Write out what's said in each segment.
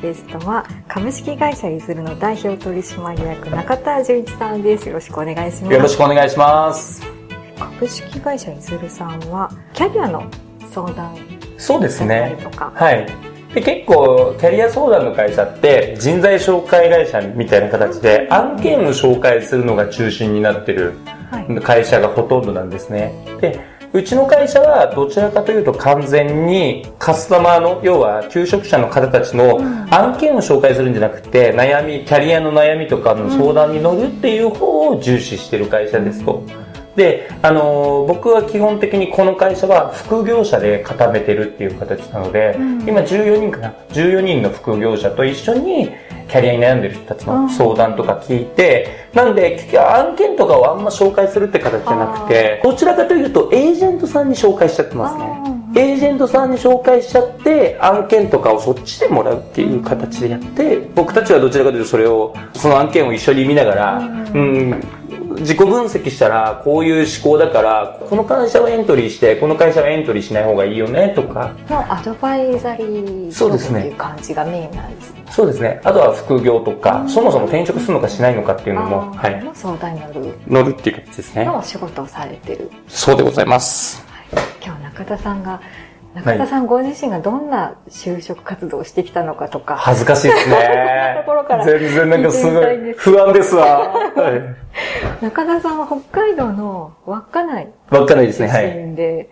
ゲストは株式会社いずるの代表取締役中田純一さんです。よろしくお願いします。よろしくお願いします。株式会社いずるさんはキャリアの相談そうですね。はい。で結構キャリア相談の会社って人材紹介会社みたいな形で案件を紹介するのが中心になってる会社がほとんどなんですね。でうちの会社はどちらかというと完全にカスタマーの、要は求職者の方たちの案件を紹介するんじゃなくて、悩み、キャリアの悩みとかの相談に乗るっていう方を重視してる会社ですと。で、あのー、僕は基本的にこの会社は副業者で固めてるっていう形なので、今14人かな ?14 人の副業者と一緒にキャリアに悩んでる人たちの相談とか聞いて、なんで、案件とかをあんま紹介するって形じゃなくて、どちらかというとエージェントさんに紹介しちゃってますね。エージェントさんに紹介しちゃって、案件とかをそっちでもらうっていう形でやって、僕たちはどちらかというとそれを、その案件を一緒に見ながら、うん、自己分析したらこういう思考だからこの会社はエントリーしてこの会社はエントリーしない方がいいよねとか。のアドバイザリーそうですね。っていう感じがメインなんですねそうですね。あとは副業とか、そもそも転職するのかしないのかっていうのも、はい、相談に乗る。乗るっていう形ですね。のお仕事をされてる。そうでございます、はい、今日中田さんが中田さんご自身がどんな就職活動をしてきたのかとか。恥ずかしいですね。ところから全然なんかすごい不安ですわ。中田さんは北海道の稚内。稚内ですね、はい。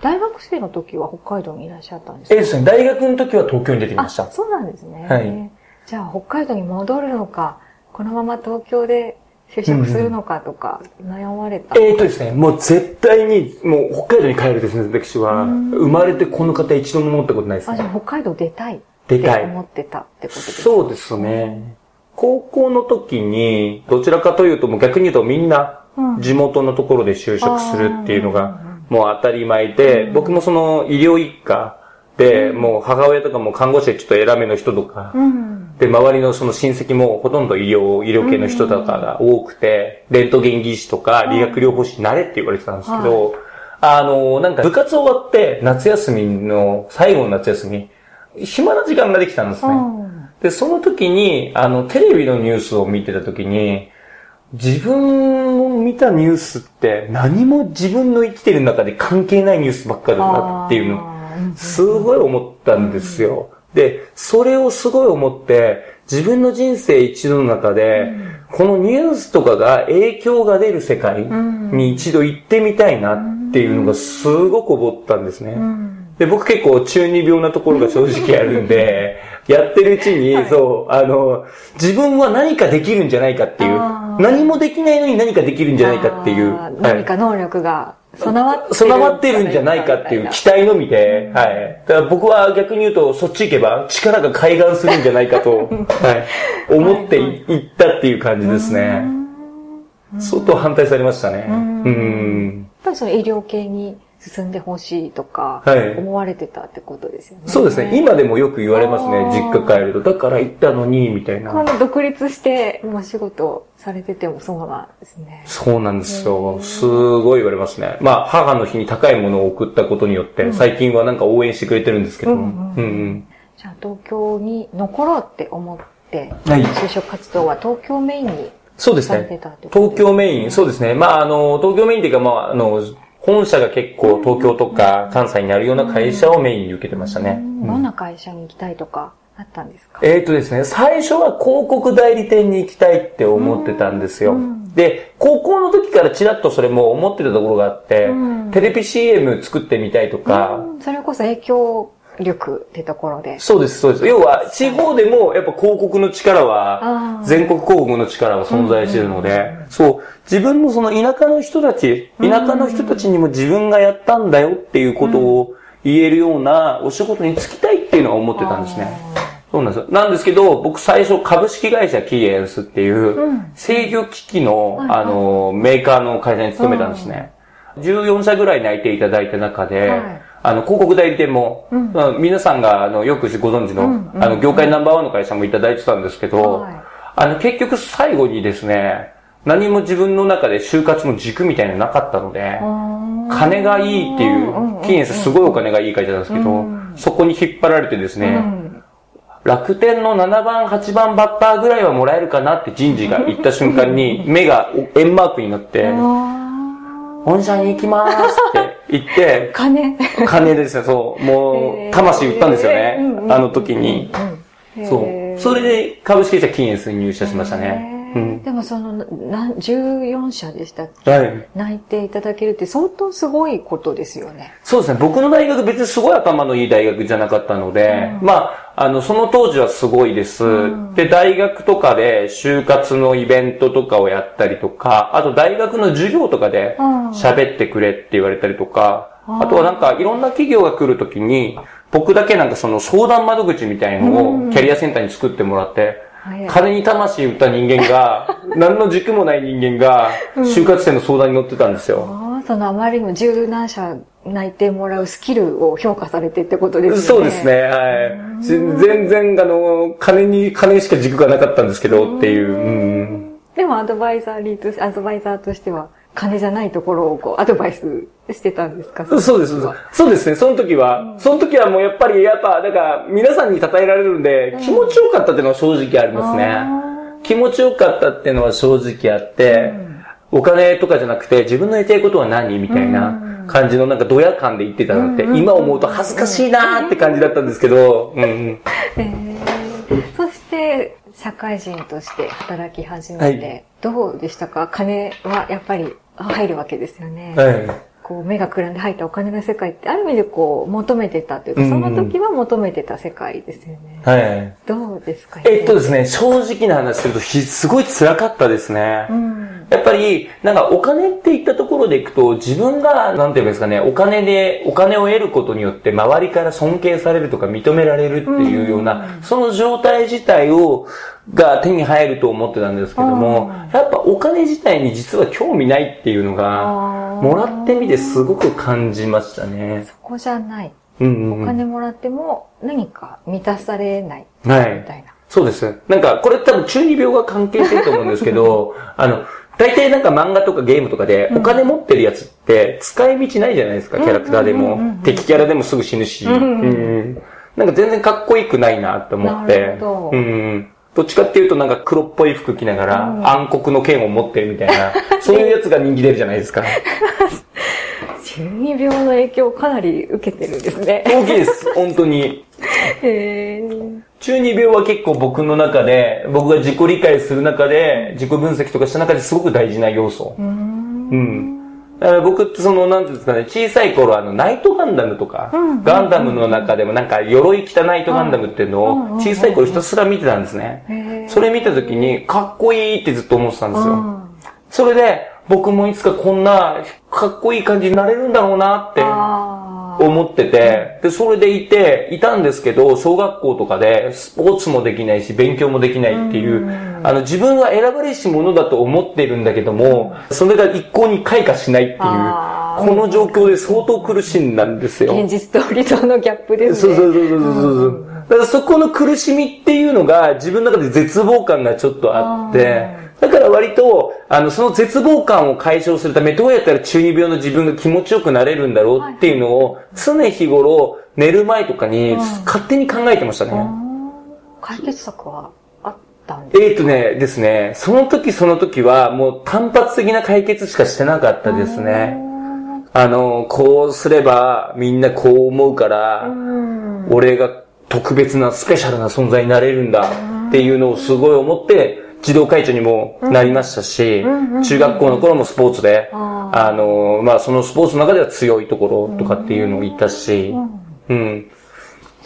大学生の時は北海道にいらっしゃったんですか？えですね、大学の時は東京に出てきました。そうなんですね。はい。じゃあ北海道に戻るのか、このまま東京で就職するのかとか悩まれた、うん、えっ、ー、とですね、もう絶対に、もう北海道に帰るですね、私は。生まれてこの方一度も思ったことないですね。あ、じゃあ北海道出たい出たい。思ってたってことですか？そうですね。高校の時に、どちらかというと、もう逆に言うとみんな、地元のところで就職するっていうのが、もう当たり前で、僕もその医療一家で、もう母親とかも看護師ちょっと偉めの人とか、で、周りのその親戚もほとんど医療、医療系の人とかが多くて、レントゲン技師とか理学療法士になれって言われてたんですけど、あの、なんか部活終わって夏休みの最後の夏休み、暇な時間ができたんですね。で、その時に、あの、テレビのニュースを見てた時に、自分を見たニュースって何も自分の生きてる中で関係ないニュースばっかだなっていうの、すごい思ったんですよ。で、それをすごい思って、自分の人生一度の中で、このニュースとかが影響が出る世界に一度行ってみたいなっていうのがすごく思ったんですね。で、僕結構中二病なところが正直あるんで、やってるうちに、はい、そう、あの、自分は何かできるんじゃないかっていう、何もできないのに何かできるんじゃないかっていう。何か能力が備わって備わってるんじゃないかっていう期待のみで、はい。だから僕は逆に言うと、そっち行けば力が開眼するんじゃないかと、はい。思っていったっていう感じですね。相当反対されましたね。うん。やっぱりその医療系に進んでほしいとか、思われてたってことですよね、はい。そうですね。今でもよく言われますね。実家帰ると。だから行ったのに、みたいな。この独立して、お仕事されててもそうなんですね。そうなんですよ。すごい言われますね。まあ、母の日に高いものを送ったことによって、最近はなんか応援してくれてるんですけども。じゃあ、東京に残ろうって思って、はい、就職活動は東京メインにそうですね。東京メイン、そうですね。まあ、あの、東京メインっていうか、まあ、あの、本社が結構東京とか関西にあるような会社をメインに受けてましたね。どんな会社に行きたいとかあったんですか？えっ、とですね、最初は広告代理店に行きたいって思ってたんですよ。で、高校の時からちらっとそれも思ってたところがあって、テレビ CM 作ってみたいとか、それこそ影響力ってところで。そうです、そうです。要は、地方でも、やっぱ広告の力は、全国広告の力は存在しているので、そう、自分のその田舎の人たち、田舎の人たちにも自分がやったんだよっていうことを言えるようなお仕事に就きたいっていうのは思ってたんですね。そうなんです。なんですけど、僕最初株式会社キーエンスっていう、制御機器の、あの、メーカーの会社に勤めたんですね。14社ぐらい内定いただいた中で、あの、広告代理店も、うん、皆さんが、あの、よくご存知の、うんうん、あの、業界ナンバーワンの会社もいただいてたんですけど、はい、あの、結局最後にですね、何も自分の中で就活の軸みたいなのなかったので、金がいいっていう、キーエンスすごいお金がいい会社なんですけど、そこに引っ張られてですね、楽天の7番、8番バッターぐらいはもらえるかなって人事が言った瞬間に、目が円マークになって、本社に行きますって言って、金金ですよ、そう。もう、魂売ったんですよね。あの時に。そう。それで株式会社キンエスに入社しましたね。うん、でもその、な14社でしたっけ、はい、内定いただけるって相当すごいことですよね。そうですね。僕の大学別にすごい頭のいい大学じゃなかったので、うん、まあ、あの、その当時はすごいです、うん。で、大学とかで就活のイベントとかをやったりとか、あと大学の授業とかで喋ってくれって言われたりとか、あとはなんかいろんな企業が来るときに、僕だけなんかその相談窓口みたいのをキャリアセンターに作ってもらって、金に魂売った人間が、何の軸もない人間が、就活生の相談に乗ってたんですよ。ああ、そのあまりにも十何社内定もらうスキルを評価されてってことですね。そうですね、はい。全然、あの、金に、金しか軸がなかったんですけど、っていう。うん、でもアドバイザーリーと、アドバイザーとしては、金じゃないところをこう、アドバイスしてたんですか？そうです。そうですね。その時は、うん、その時はもうやっぱり、やっぱ、だから、皆さんに称えられるんで、気持ちよかったっていうのは正直ありますね。うん、気持ちよかったっていうのは正直あって、うん、お金とかじゃなくて、自分の言いたいことは何みたいな感じのなんかドヤ感で言ってたのって、今思うと恥ずかしいなーって感じだったんですけど、うんうん。えー、社会人として働き始めて、はい、どうでしたか？金はやっぱり入るわけですよね。はい。こう、目がくらんで入ったお金の世界って、ある意味でこう、求めてたというか、その時は求めてた世界ですよね。はい。どうですか？えっとですね、正直な話すると、すごい辛かったですね。うん、やっぱり、なんかお金って言ったところでいくと、自分が、なんていうんですかね、お金で、お金を得ることによって、周りから尊敬されるとか認められるっていうような、うん、その状態自体を、が手に入ると思ってたんですけども、やっぱお金自体に実は興味ないっていうのが、もらってみてすごく感じましたね。そこじゃない。うんうんうん、お金もらっても何か満たされない。はい。みたいな。そうです。なんか、これ多分中二病が関係してると思うんですけど、あの、大体なんか漫画とかゲームとかで、お金持ってるやつって使い道ないじゃないですか、キャラクターでも。敵キャラでもすぐ死ぬし。うん、なんか全然かっこよくないなって思って。うん、どっちかっていうとなんか黒っぽい服着ながら、暗黒の剣を持ってるみたいな、そういうやつが人気出るじゃないですか。中二病の影響をかなり受けてるんですね。大きいです、本当に。中二病は結構僕の中で、僕が自己理解する中で、自己分析とかした中ですごく大事な要素。うん。うん僕ってその、なんていうんですかね、小さい頃あの、ナイトガンダムとか、ガンダムの中でもなんか、鎧着たナイトガンダムっていうのを、小さい頃ひたすら見てたんですね。それ見た時に、かっこいいってずっと思ってたんですよ。それで、僕もいつかこんな、かっこいい感じになれるんだろうなって。思ってて、で、それでいて、いたんですけど、小学校とかで、スポーツもできないし、勉強もできないっていう、あの、自分は選ばれし者だと思ってるんだけども、それが一向に開花しないっていう、この状況で相当苦しんだんですよ。現実と理想のギャップですね。そうそうそうそうそう。だからそこの苦しみっていうのが、自分の中で絶望感がちょっとあって、だから割と、あの、その絶望感を解消するため、どうやったら中二病の自分が気持ちよくなれるんだろうっていうのを、常日頃、寝る前とかに、勝手に考えてましたね。解決策はあったんですか？えっ、とね、ですね、その時その時は、もう単発的な解決しかしてなかったですね。あの、こうすればみんなこう思うから、俺が特別なスペシャルな存在になれるんだっていうのをすごい思って、児童会長にもなりましたし、中学校の頃もスポーツで、あの、まあ、そのスポーツの中では強いところとかっていうのを言ったし、うん。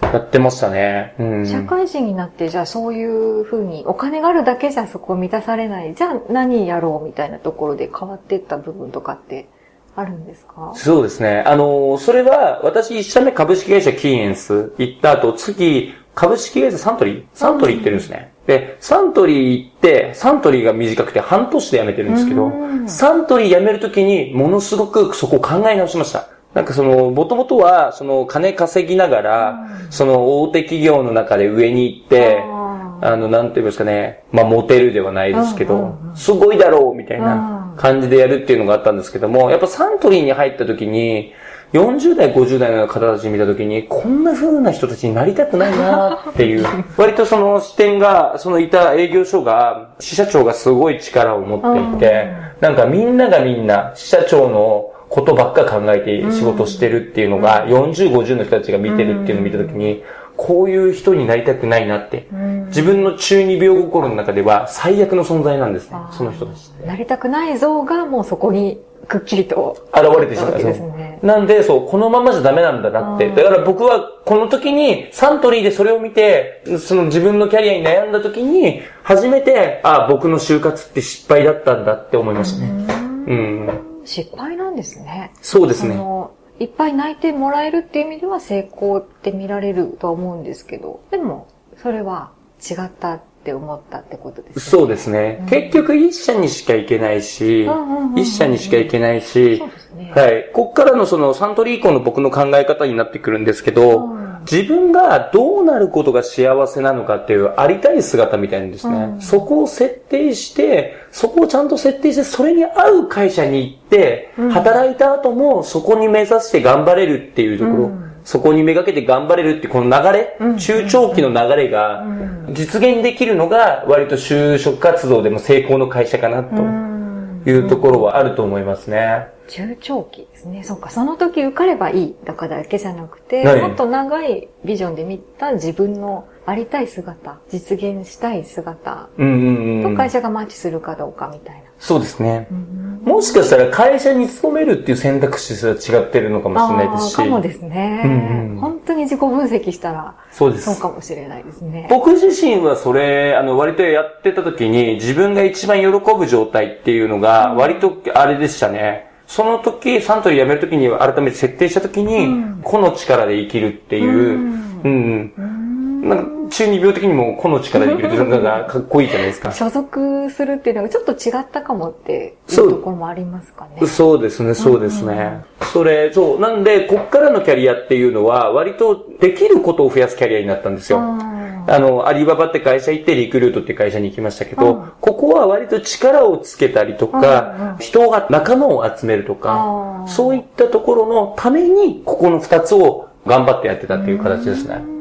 やってましたね。うん、社会人になって、じゃあそういうふうに、お金があるだけじゃそこ満たされない。じゃあ何やろうみたいなところで変わっていった部分とかってあるんですか？そうですね。あの、それは、私一社目株式会社キーエンス行った後、次、株式会社サントリーサントリー行ってるんですね。で、サントリー行って、サントリーが短くて半年で辞めてるんですけど、サントリー辞めるときにものすごくそこを考え直しました。なんかその、もともとは、その、金稼ぎながら、その、大手企業の中で上に行って、あの、なんていうんですかね、まあ、モテるではないですけど、すごいだろうみたいな感じでやるっていうのがあったんですけども、やっぱサントリーに入った時に、40代、50代の方たち見たときに、こんな風な人たちになりたくないなっていう、割とその視点が、そのいた営業所が、支社長がすごい力を持っていて、なんかみんながみんな、支社長のことばっか考えて仕事してるっていうのが、40、50の人たちが見てるっていうのを見たときに、こういう人になりたくないなって。自分の中二病心の中では最悪の存在なんですね。その人たちなりたくない像がもうそこにくっきりと現れてしまうんですね。なんで、そう、このままじゃダメなんだなって。だから僕はこの時にサントリーでそれを見て、その自分のキャリアに悩んだ時に、初めて、あ、僕の就活って失敗だったんだって思いましたね。うん。失敗なんですね。そうですね。いっぱい泣いてもらえるっていう意味では成功って見られるとは思うんですけど、でも、それは違ったって思ったってことですね。そうですね。うん、結局一社にしか行けないし、一社にしか行けないし、ね、はい。こっからのそのサントリー以降の僕の考え方になってくるんですけど、うん自分がどうなることが幸せなのかっていうありたい姿みたいなんですね。うん、そこを設定して、そこをちゃんと設定して、それに合う会社に行って、うん、働いた後もそこに目指して頑張れるっていうところ、うん、そこにめがけて頑張れるってこの流れ、中長期の流れが実現できるのが割と就職活動でも成功の会社かなというところはあると思いますね。中長期ですね。そうか、その時受かればいいだからだけじゃなくて、はい、もっと長いビジョンで見た自分のありたい姿、実現したい姿と会社がマッチするかどうかみたいな。そうですね。もしかしたら会社に勤めるっていう選択肢すら違ってるのかもしれないですし。かもですね、うんうん。本当に自己分析したら、そうです。そうかもしれないですね。僕自身はそれ、あの、割とやってた時に自分が一番喜ぶ状態っていうのが、割とあれでしたね。その時、サントリー辞める時に改めて設定した時に、うん、個の力で生きるっていう、うん、うん、うん、中二病的にも個の力で生きるってかっこいいじゃないですか。所属するっていうのがちょっと違ったかもっていうところもありますかね。そうですね、そうですね。それ、そう。なんで、こっからのキャリアっていうのは、割とできることを増やすキャリアになったんですよ。あの、アリババって会社行ってリクルートって会社に行きましたけど、うん、ここは割と力をつけたりとか、うん、人が仲間を集めるとか、そういったところのために、ここの二つを頑張ってやってたっていう形ですね。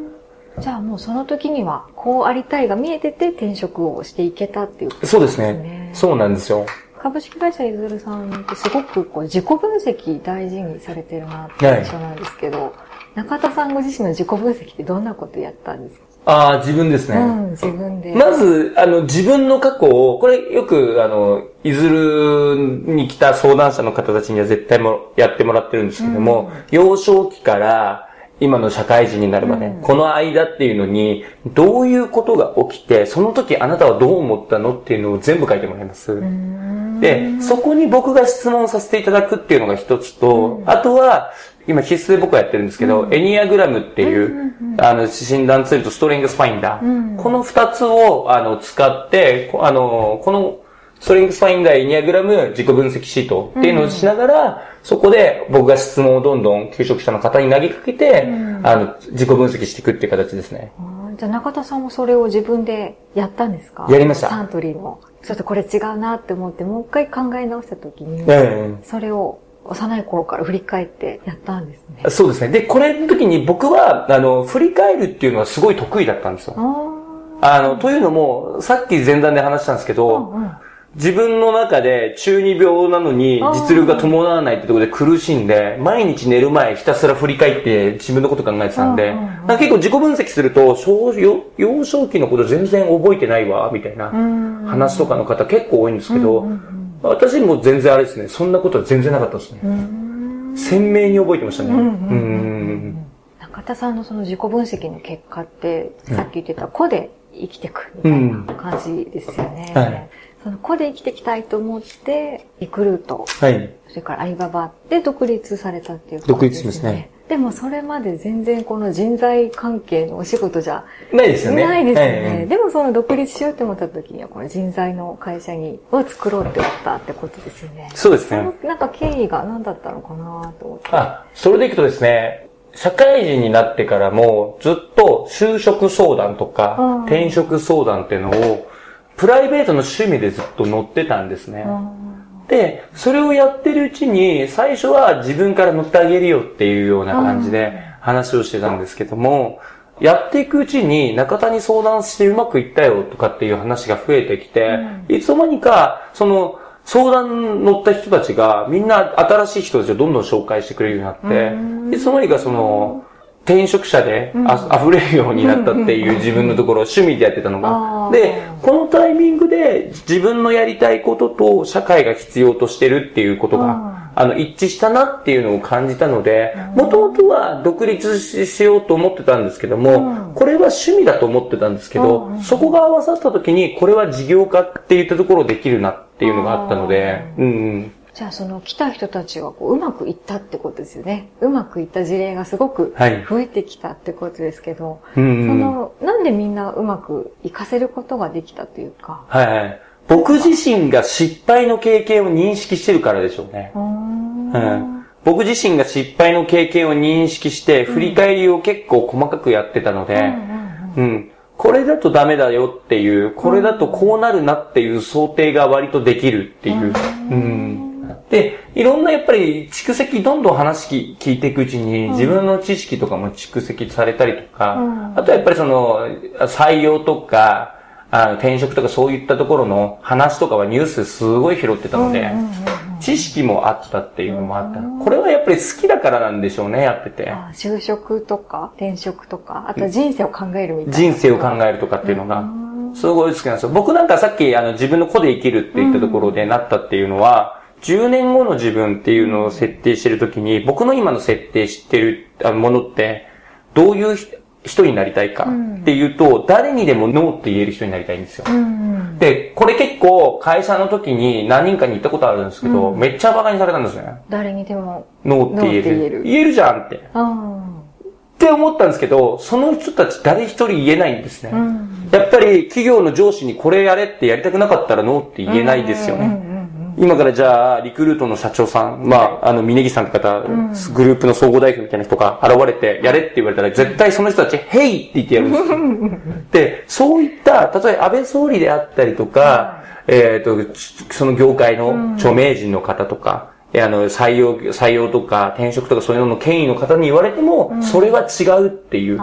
じゃあもうその時には、こうありたいが見えてて転職をしていけたっていうことですね。そうですね。そうなんですよ。株式会社いずるさんってすごくこう自己分析大事にされてるなって印象なんですけど、はい、中田さんご自身の自己分析ってどんなことやったんですか？ああ、自分ですね。うん、自分で。まず、あの、自分の過去を、これよく、あの、いずるに来た相談者の方たちには絶対もやってもらってるんですけども、うん、幼少期から今の社会人になるまで、うん、この間っていうのに、どういうことが起きて、その時あなたはどう思ったのっていうのを全部書いてもらいます。で、そこに僕が質問させていただくっていうのが一つと、あとは、今必須で僕はやってるんですけど、うん、エニアグラムっていう、あの、診断ツールとストレングスファインダー。うん、この二つを、あの、使って、あの、この、ストレングスファインダー、エニアグラム、自己分析シートっていうのをしながら、そこで僕が質問をどんどん求職者の方に投げかけて、あの、自己分析していくっていう形ですね。じゃあ中田さんもそれを自分でやったんですか？やりました。サントリーの。ちょっとこれ違うなって思って、もう一回考え直した時に、それを幼い頃から振り返ってやったんですね。そうですね。で、これの時に僕は、あの、振り返るっていうのはすごい得意だったんですよ。あの、というのも、さっき前段で話したんですけど、うんうん、自分の中で中二病なのに実力が伴わないってところで苦しんで、毎日寝る前ひたすら振り返って自分のこと考えてたんで、結構自己分析すると、幼少期のこと全然覚えてないわ、みたいな話とかの方結構多いんですけど、私も全然あれですね、そんなことは全然なかったですね。鮮明に覚えてましたね。中田さんのその自己分析の結果って、さっき言ってた子で生きてくみたいな感じですよね。うんはい、その子で生きていきたいと思って、リクルート、はい、それからアリババで独立されたっていうことですね。独立しますね。でもそれまで全然この人材関係のお仕事じゃないですよね。ないですよね。はいはい、でもその独立しようって思った時にはこの人材の会社にを作ろうって思ったってことですよね。そうですね。そのなんか経緯が何だったのかなと思って。あ、それでいくとですね、社会人になってからもずっと就職相談とか転職相談っていうのをプライベートの趣味でずっと乗ってたんですね。で、それをやってるうちに、最初は自分から乗ってあげるよっていうような感じで話をしてたんですけども、やっていくうちに中田に相談してうまくいったよとかっていう話が増えてきて、いつの間にか、その、相談乗った人たちが、みんな新しい人たちをどんどん紹介してくれるようになって、いつの間にかその、転職者であ、溢れるようになったっていう自分のところを趣味でやってたのが。で、このタイミングで自分のやりたいことと社会が必要としてるっていうことが、あの、一致したなっていうのを感じたので、もともとは独立しようと思ってたんですけども、これは趣味だと思ってたんですけど、そこが合わさった時に、これは事業化って言ったところできるなっていうのがあったので、うん。じゃあその来た人たちはこううまくいったってことですよね。うまくいった事例がすごく増えてきたってことですけど、はい、その、なんでみんなうまくいかせることができたというか？はいはい。僕自身が失敗の経験を認識してるからでしょうね。うん、僕自身が失敗の経験を認識して、振り返りを結構細かくやってたので、うん、これだとダメだよっていう、これだとこうなるなっていう想定が割とできるっていう。うんで、いろんなやっぱり蓄積どんどん話聞いていくうちに、自分の知識とかも蓄積されたりとか、あとはやっぱりその、採用とか、あの転職とかそういったところの話とかはニュースすごい拾ってたので、知識もあったっていうのもあった。これはやっぱり好きだからなんでしょうね、やってて。就職とか転職とか、あと人生を考えるみたいな。人生を考えるとかっていうのが、すごい好きなんですよ。僕なんかさっきあの自分の子で生きるって言ったところでなったっていうのは、10年後の自分っていうのを設定してるときに、僕の今の設定してるものって、どういう人になりたいかっていうと、うん、誰にでもノーって言える人になりたいんですよ。うん、で、これ結構会社の時に何人かに言ったことあるんですけど、うん、めっちゃ馬鹿にされたんですね。誰にでもノーって言える。言える言えるじゃんって。って思ったんですけど、その人たち誰一人言えないんですね。やっぱり企業の上司にこれやれってやりたくなかったらノーって言えないですよね。今からじゃあ、リクルートの社長さん、まあ、あの、峯岸さんって方、うん、グループの総合代表みたいな人が現れて、やれって言われたら、絶対その人たち、ヘイって言ってやるんですよ。で、そういった、例えば安倍総理であったりとか、えっ、ー、と、その業界の著名人の方とか、うん、あの、採用、採用とか転職とかそういうのの権威の方に言われても、うん、それは違うっていう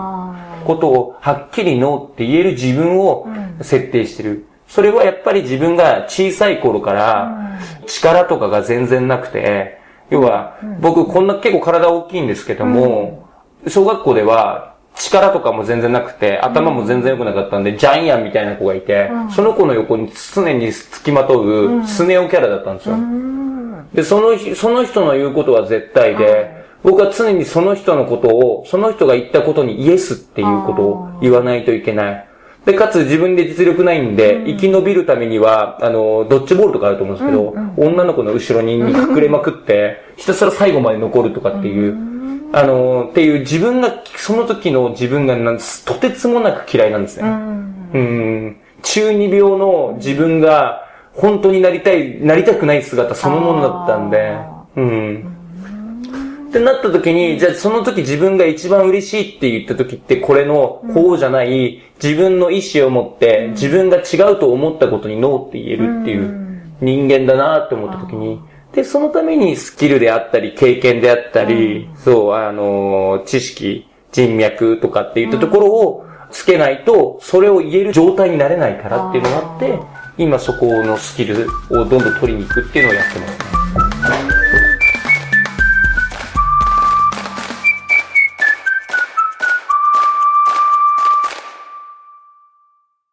ことをはっきりノーって言える自分を設定してる。それはやっぱり自分が小さい頃から力とかが全然なくて、要は僕こんな結構体大きいんですけども、小学校では力とかも全然なくて、頭も全然良くなかったんで、ジャイアンみたいな子がいて、その子の横に常に付きまとうスネ夫キャラだったんですよ。で、その、その人の言うことは絶対で、僕は常にその人のことを、その人が言ったことにイエスっていうことを言わないといけない。で、かつ自分で実力ないんで、うん、生き延びるためには、あの、ドッジボールとかあると思うんですけど、うんうん、女の子の後ろに隠れまくって、ひたすら最後まで残るとかっていう、あの、っていう自分が、その時の自分がなんとてつもなく嫌いなんですね。うん、うん。中二病の自分が、本当になりたい、なりたくない姿そのものだったんで、うん。ってなった時に、じゃあその時自分が一番嬉しいって言った時ってこれのこうじゃない自分の意思を持って自分が違うと思ったことにノーって言えるっていう人間だなって思った時に、で、そのためにスキルであったり、経験であったり、そう、あの、知識、人脈とかっていったところをつけないと、それを言える状態になれないからっていうのがあって、今そこのスキルをどんどん取りに行くっていうのをやってます。